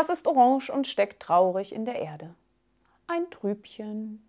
Was ist orange und steckt traurig in der Erde? Ein Trübchen.